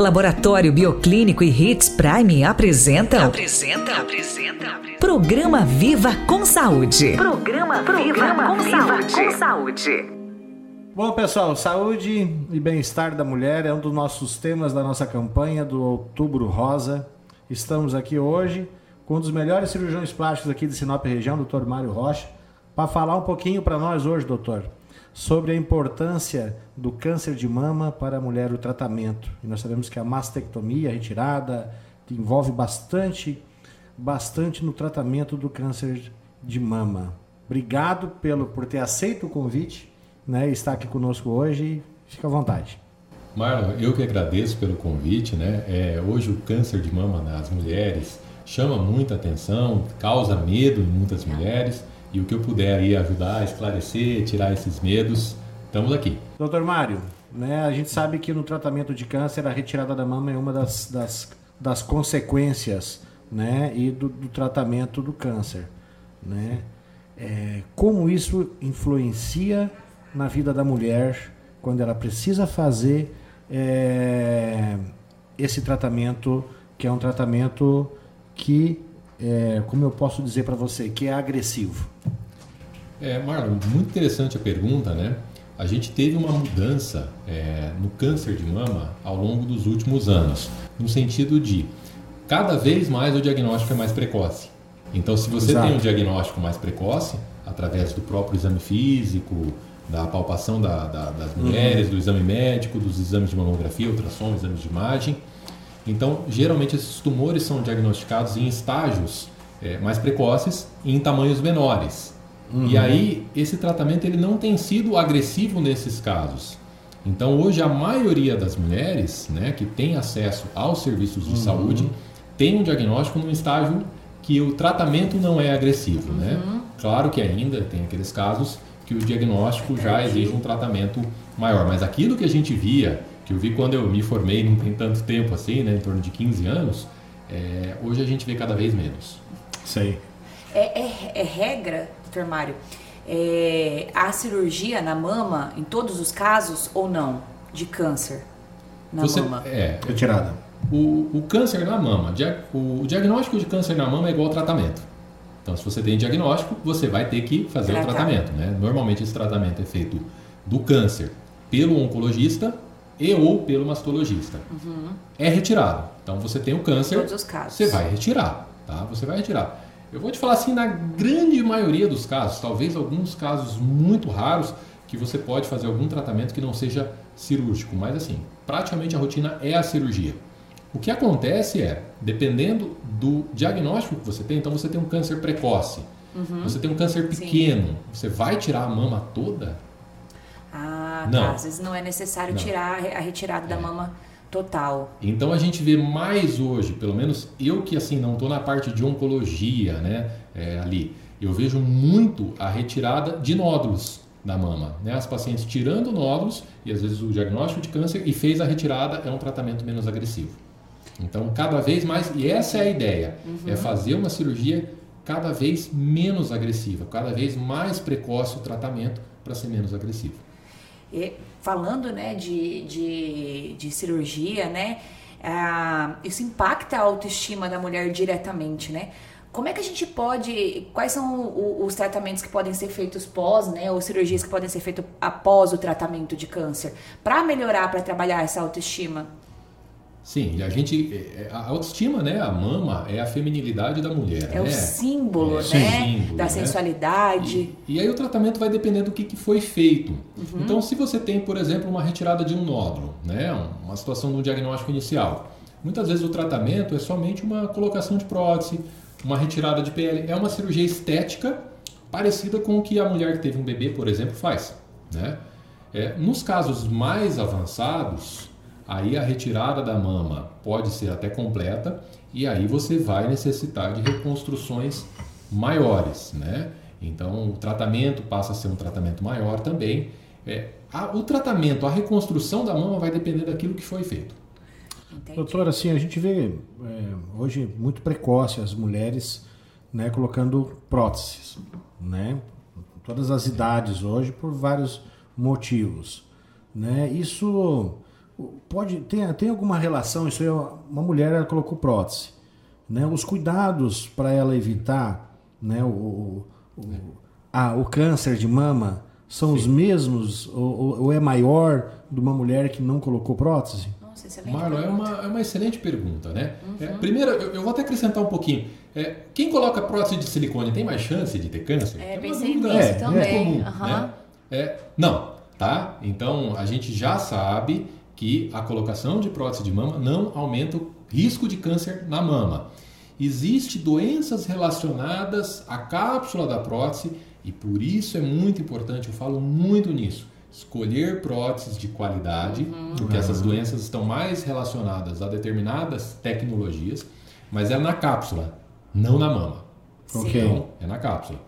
Laboratório Bioclínico e Hits Prime apresentam. Apresenta, apresenta, apresenta. Programa Viva com Saúde. Programa, Programa Viva, com, Viva saúde. com Saúde. Bom, pessoal, saúde e bem-estar da mulher é um dos nossos temas da nossa campanha do Outubro Rosa. Estamos aqui hoje com um dos melhores cirurgiões plásticos aqui de Sinop região, Dr. Mário Rocha, para falar um pouquinho para nós hoje, doutor, sobre a importância do câncer de mama para a mulher, o tratamento. E nós sabemos que a mastectomia, retirada, envolve bastante, bastante no tratamento do câncer de mama. Obrigado pelo, por ter aceito o convite, né, estar aqui conosco hoje. Fica à vontade. Marlon, eu que agradeço pelo convite, né? É, hoje o câncer de mama nas mulheres chama muita atenção, causa medo em muitas mulheres e o que eu puder aí ajudar, esclarecer, tirar esses medos, estamos aqui. Doutor Mário, né, a gente sabe que no tratamento de câncer a retirada da mama é uma das, das, das consequências né, e do, do tratamento do câncer. Né? É, como isso influencia na vida da mulher quando ela precisa fazer é, esse tratamento, que é um tratamento que, é, como eu posso dizer para você, que é agressivo? É, Marlon, muito interessante a pergunta, né? A gente teve uma mudança é, no câncer de mama ao longo dos últimos anos, no sentido de cada vez mais o diagnóstico é mais precoce. Então, se você Exato. tem um diagnóstico mais precoce, através do próprio exame físico, da palpação da, da, das mulheres, uhum. do exame médico, dos exames de mamografia, ultrassom, exames de imagem, então, geralmente esses tumores são diagnosticados em estágios é, mais precoces e em tamanhos menores. Uhum. E aí, esse tratamento ele não tem sido agressivo nesses casos. Então, hoje, a maioria das mulheres né, que tem acesso aos serviços de uhum. saúde tem um diagnóstico num estágio que o tratamento não é agressivo. Né? Uhum. Né? Claro que ainda tem aqueles casos que o diagnóstico já exige um tratamento maior, mas aquilo que a gente via que eu vi quando eu me formei, não tem tanto tempo assim, né, em torno de 15 anos, é, hoje a gente vê cada vez menos. Sei. É, é, é regra, doutor Mário, é, a cirurgia na mama, em todos os casos, ou não, de câncer na Você, mama? É. Retirada. O, o câncer na mama, o, o diagnóstico de câncer na mama é igual ao tratamento. Então, se você tem diagnóstico, você vai ter que fazer Tratar. o tratamento. Né? Normalmente, esse tratamento é feito do câncer pelo oncologista e ou pelo mastologista. Uhum. É retirado. Então você tem o câncer, Todos os casos. você vai retirar, tá? Você vai retirar. Eu vou te falar assim, na grande maioria dos casos, talvez alguns casos muito raros, que você pode fazer algum tratamento que não seja cirúrgico, mas assim, praticamente a rotina é a cirurgia. O que acontece é, dependendo do diagnóstico que você tem, então você tem um câncer precoce, uhum. você tem um câncer pequeno, Sim. você vai tirar a mama toda? Não. tá. Às vezes não é necessário não. tirar a retirada é. da mama total. Então a gente vê mais hoje, pelo menos eu que assim não estou na parte de oncologia, né, é, ali, eu vejo muito a retirada de nódulos da mama, né, as pacientes tirando nódulos e às vezes o diagnóstico de câncer e fez a retirada é um tratamento menos agressivo. Então cada vez mais e essa é a ideia, uhum. é fazer uma cirurgia cada vez menos agressiva, cada vez mais precoce o tratamento para ser menos agressivo. E, falando né, de, de, de cirurgia, né, ah, isso impacta a autoestima da mulher diretamente, né? Como é que a gente pode. Quais são os tratamentos que podem ser feitos pós, né? Ou cirurgias que podem ser feitas após o tratamento de câncer, para melhorar, para trabalhar essa autoestima? Sim, a gente. É, é, a autoestima, né? A mama é a feminilidade da mulher. É né? o símbolo, é, né? Símbolo, da né? sensualidade. E, e, aí o tratamento vai depender do que, que foi feito. Uhum. Então, se você tem, por exemplo, uma retirada de um nódulo, né? Uma situação de um diagnóstico inicial. Muitas vezes o tratamento é somente uma colocação de prótese, uma retirada de pele. É uma cirurgia estética parecida com o que a mulher que teve um bebê, por exemplo, faz. Né? É, nos casos mais avançados, Aí a retirada da mama pode ser até completa e aí você vai necessitar de reconstruções maiores, né? Então o tratamento passa a ser um tratamento maior também. É, a, o tratamento, a reconstrução da mama vai depender daquilo que foi feito. Entendi. Doutor, assim, a gente vê é, hoje muito precoce as mulheres né, colocando próteses, né? Todas as idades hoje por vários motivos, né? Isso pode tem, tem alguma relação? Isso é uma mulher ela colocou prótese, né? Os cuidados para ela evitar, né? O, o, a, o câncer de mama são Sim. os mesmos ou, ou, é maior de uma mulher que não colocou prótese? Nossa, excelente Marlon, é uma, é uma excelente pergunta, né? Uhum. É, primeiro, eu, eu, vou até acrescentar um pouquinho. É, quem coloca prótese de silicone tem mais chance de ter câncer? É, é pensei nisso é, também. É comum, uhum. né? é, não, tá? Então, a gente já sabe que a colocação de prótese de mama não aumenta o risco de câncer na mama. Existem doenças relacionadas à cápsula da prótese e por isso é muito importante, eu falo muito nisso, escolher próteses de qualidade, uhum. porque essas doenças estão mais relacionadas a determinadas tecnologias, mas é na cápsula, não na mama. Ok. Então, é na cápsula.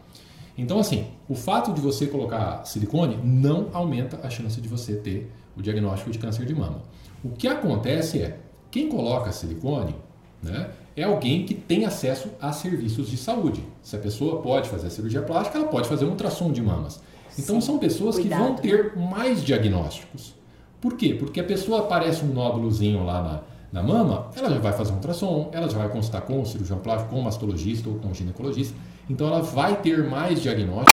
Então, assim, o fato de você colocar silicone não aumenta a chance de você ter o diagnóstico de câncer de mama. O que acontece é, quem coloca silicone, né, é alguém que tem acesso a serviços de saúde. Se a pessoa pode fazer a cirurgia plástica, ela pode fazer um ultrassom de mamas. Então Sim. são pessoas Cuidado. que vão ter mais diagnósticos. Por quê? Porque a pessoa aparece um nódulozinho lá na, na mama, ela já vai fazer um ultrassom, ela já vai consultar com o cirurgião plástico, com o mastologista ou com o ginecologista. Então ela vai ter mais diagnóstico